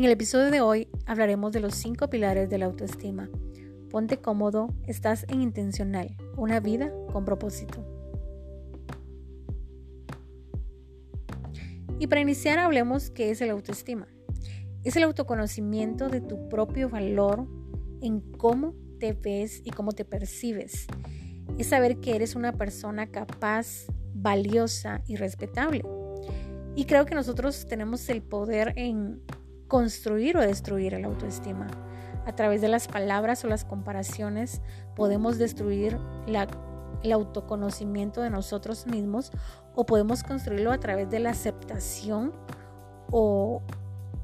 En el episodio de hoy hablaremos de los cinco pilares de la autoestima. Ponte cómodo, estás en intencional, una vida con propósito. Y para iniciar hablemos qué es el autoestima. Es el autoconocimiento de tu propio valor en cómo te ves y cómo te percibes. Es saber que eres una persona capaz, valiosa y respetable. Y creo que nosotros tenemos el poder en construir o destruir el autoestima. A través de las palabras o las comparaciones podemos destruir el autoconocimiento de nosotros mismos o podemos construirlo a través de la aceptación o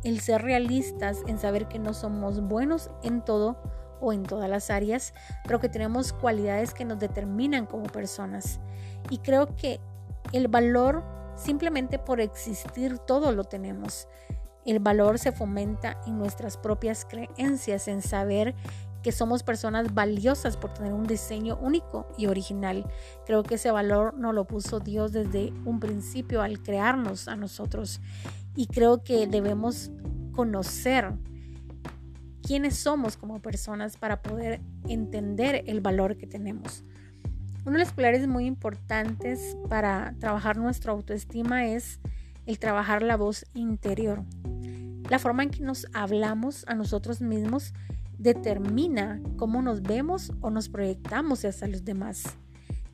el ser realistas en saber que no somos buenos en todo o en todas las áreas, pero que tenemos cualidades que nos determinan como personas. Y creo que el valor simplemente por existir todo lo tenemos. El valor se fomenta en nuestras propias creencias, en saber que somos personas valiosas por tener un diseño único y original. Creo que ese valor nos lo puso Dios desde un principio al crearnos a nosotros. Y creo que debemos conocer quiénes somos como personas para poder entender el valor que tenemos. Uno de los pilares muy importantes para trabajar nuestra autoestima es el trabajar la voz interior. La forma en que nos hablamos a nosotros mismos determina cómo nos vemos o nos proyectamos hacia los demás.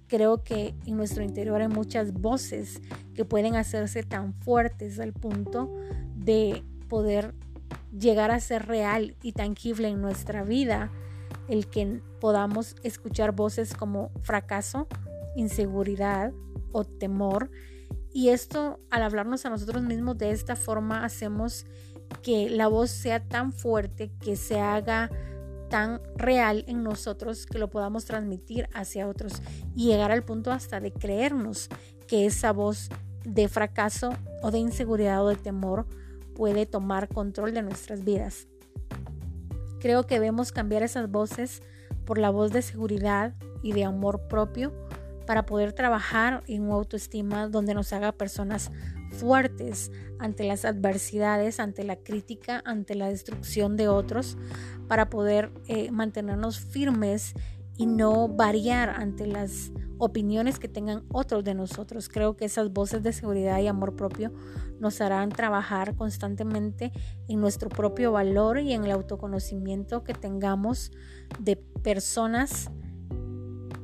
Creo que en nuestro interior hay muchas voces que pueden hacerse tan fuertes al punto de poder llegar a ser real y tangible en nuestra vida el que podamos escuchar voces como fracaso, inseguridad o temor. Y esto, al hablarnos a nosotros mismos de esta forma, hacemos que la voz sea tan fuerte, que se haga tan real en nosotros que lo podamos transmitir hacia otros y llegar al punto hasta de creernos que esa voz de fracaso o de inseguridad o de temor puede tomar control de nuestras vidas. Creo que debemos cambiar esas voces por la voz de seguridad y de amor propio para poder trabajar en una autoestima donde nos haga personas fuertes ante las adversidades, ante la crítica, ante la destrucción de otros, para poder eh, mantenernos firmes y no variar ante las opiniones que tengan otros de nosotros. Creo que esas voces de seguridad y amor propio nos harán trabajar constantemente en nuestro propio valor y en el autoconocimiento que tengamos de personas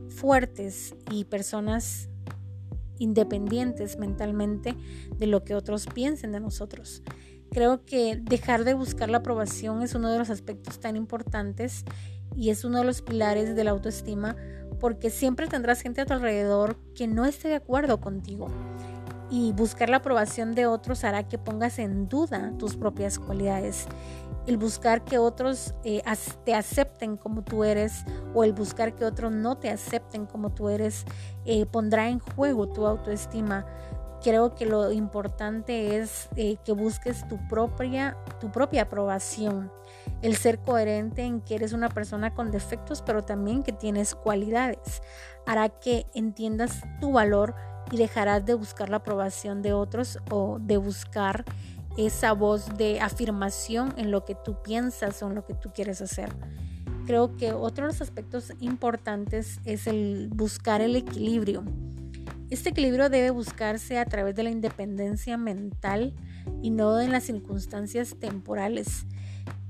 fuertes y personas independientes mentalmente de lo que otros piensen de nosotros. Creo que dejar de buscar la aprobación es uno de los aspectos tan importantes y es uno de los pilares de la autoestima porque siempre tendrás gente a tu alrededor que no esté de acuerdo contigo y buscar la aprobación de otros hará que pongas en duda tus propias cualidades. El buscar que otros eh, te acepten como tú eres o el buscar que otros no te acepten como tú eres eh, pondrá en juego tu autoestima creo que lo importante es eh, que busques tu propia, tu propia aprobación, el ser coherente en que eres una persona con defectos, pero también que tienes cualidades. Hará que entiendas tu valor y dejarás de buscar la aprobación de otros o de buscar esa voz de afirmación en lo que tú piensas o en lo que tú quieres hacer. Creo que otro de los aspectos importantes es el buscar el equilibrio este equilibrio debe buscarse a través de la independencia mental y no en las circunstancias temporales.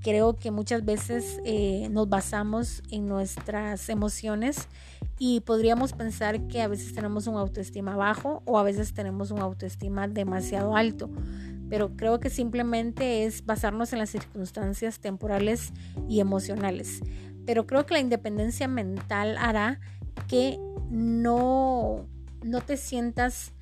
Creo que muchas veces eh, nos basamos en nuestras emociones y podríamos pensar que a veces tenemos un autoestima bajo o a veces tenemos un autoestima demasiado alto. Pero creo que simplemente es basarnos en las circunstancias temporales y emocionales. Pero creo que la independencia mental hará que no no te sientas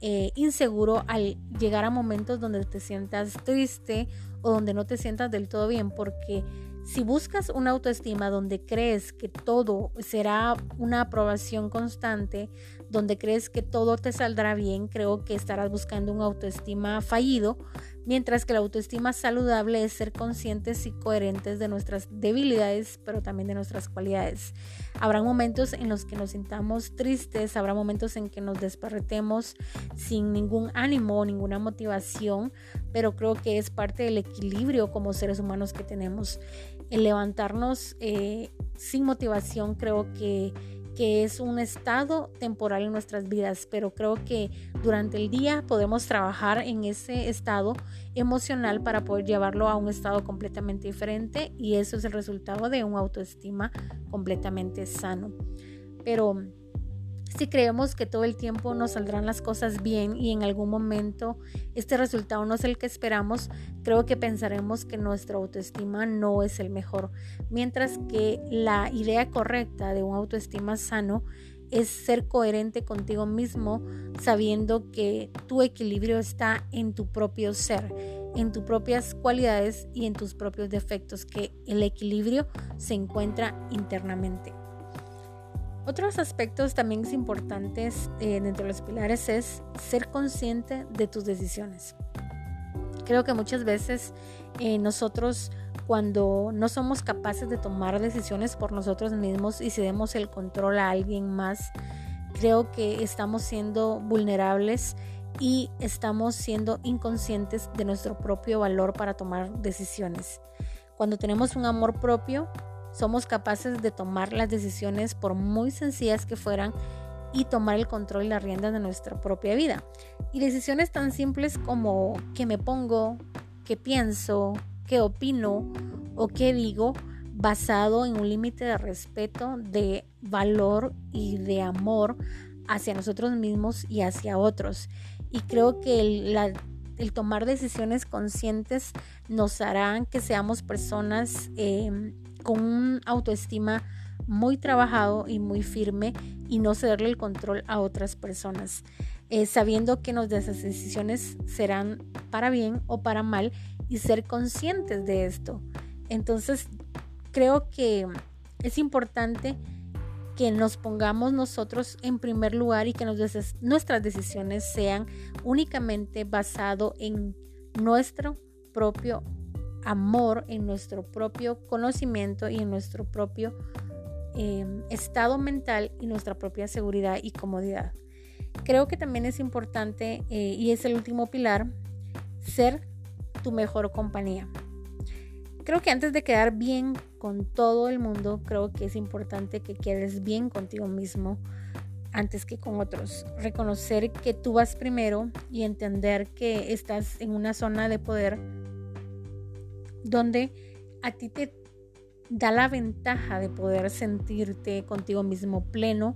eh, inseguro al llegar a momentos donde te sientas triste o donde no te sientas del todo bien, porque si buscas una autoestima donde crees que todo será una aprobación constante, donde crees que todo te saldrá bien, creo que estarás buscando un autoestima fallido, mientras que la autoestima saludable es ser conscientes y coherentes de nuestras debilidades, pero también de nuestras cualidades. Habrá momentos en los que nos sintamos tristes, habrá momentos en que nos desparretemos sin ningún ánimo o ninguna motivación, pero creo que es parte del equilibrio como seres humanos que tenemos. El levantarnos eh, sin motivación creo que que es un estado temporal en nuestras vidas, pero creo que durante el día podemos trabajar en ese estado emocional para poder llevarlo a un estado completamente diferente y eso es el resultado de un autoestima completamente sano. Pero si creemos que todo el tiempo nos saldrán las cosas bien y en algún momento este resultado no es el que esperamos, creo que pensaremos que nuestra autoestima no es el mejor. Mientras que la idea correcta de un autoestima sano es ser coherente contigo mismo sabiendo que tu equilibrio está en tu propio ser, en tus propias cualidades y en tus propios defectos, que el equilibrio se encuentra internamente. Otros aspectos también importantes eh, dentro de los pilares es ser consciente de tus decisiones. Creo que muchas veces eh, nosotros cuando no somos capaces de tomar decisiones por nosotros mismos y cedemos el control a alguien más, creo que estamos siendo vulnerables y estamos siendo inconscientes de nuestro propio valor para tomar decisiones. Cuando tenemos un amor propio, somos capaces de tomar las decisiones por muy sencillas que fueran y tomar el control y las riendas de nuestra propia vida. Y decisiones tan simples como qué me pongo, qué pienso, qué opino o qué digo, basado en un límite de respeto, de valor y de amor hacia nosotros mismos y hacia otros. Y creo que el, tomar decisiones conscientes nos harán que seamos personas em, con un autoestima muy trabajado y muy firme y no cederle el control a otras personas, eh, sabiendo que nuestras decisiones serán para bien o para mal y ser conscientes de esto. Entonces, creo que es importante que nos pongamos nosotros en primer lugar y que nuestras decisiones sean únicamente basado en nuestro propio amor, en nuestro propio conocimiento y en nuestro propio em, estado mental y nuestra propia seguridad y comodidad. Creo que también es importante, eh, y es el último pilar, ser tu mejor compañía. Creo que antes de quedar bien con todo el mundo, creo que es importante que quedes bien contigo mismo antes que con otros. Reconocer que tú vas primero y entender que estás en una zona de poder donde a ti te da la ventaja de poder sentirte contigo mismo pleno,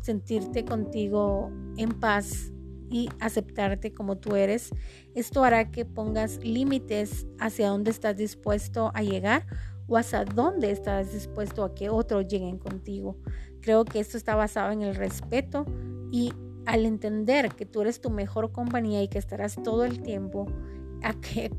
sentirte contigo en paz y aceptarte como tú eres. Esto hará que pongas límites hacia dónde estás dispuesto a llegar o hacia dónde estás dispuesto a que otros lleguen contigo. Creo que esto está basado en el respeto y al entender que tú eres tu mejor compañía y que estarás todo el tiempo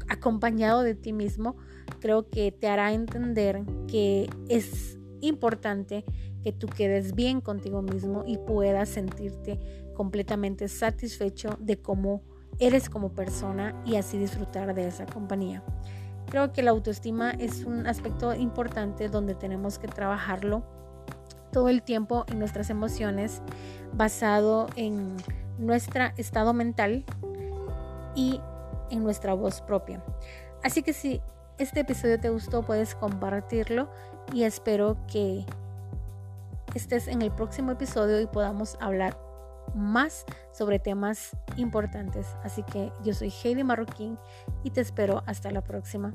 acompañado de ti mismo, creo que te hará entender que es importante que tú quedes bien contigo mismo y puedas sentirte completamente satisfecho de cómo eres como persona y así disfrutar de esa compañía. Creo que la autoestima es un aspecto importante donde tenemos que trabajarlo todo el tiempo en nuestras emociones basado en nuestro estado mental y en nuestra voz propia. Así que si este episodio te gustó, puedes compartirlo y espero que estés en el próximo episodio y podamos hablar más sobre temas importantes. Así que yo soy Heidi Marroquín y te espero hasta la próxima.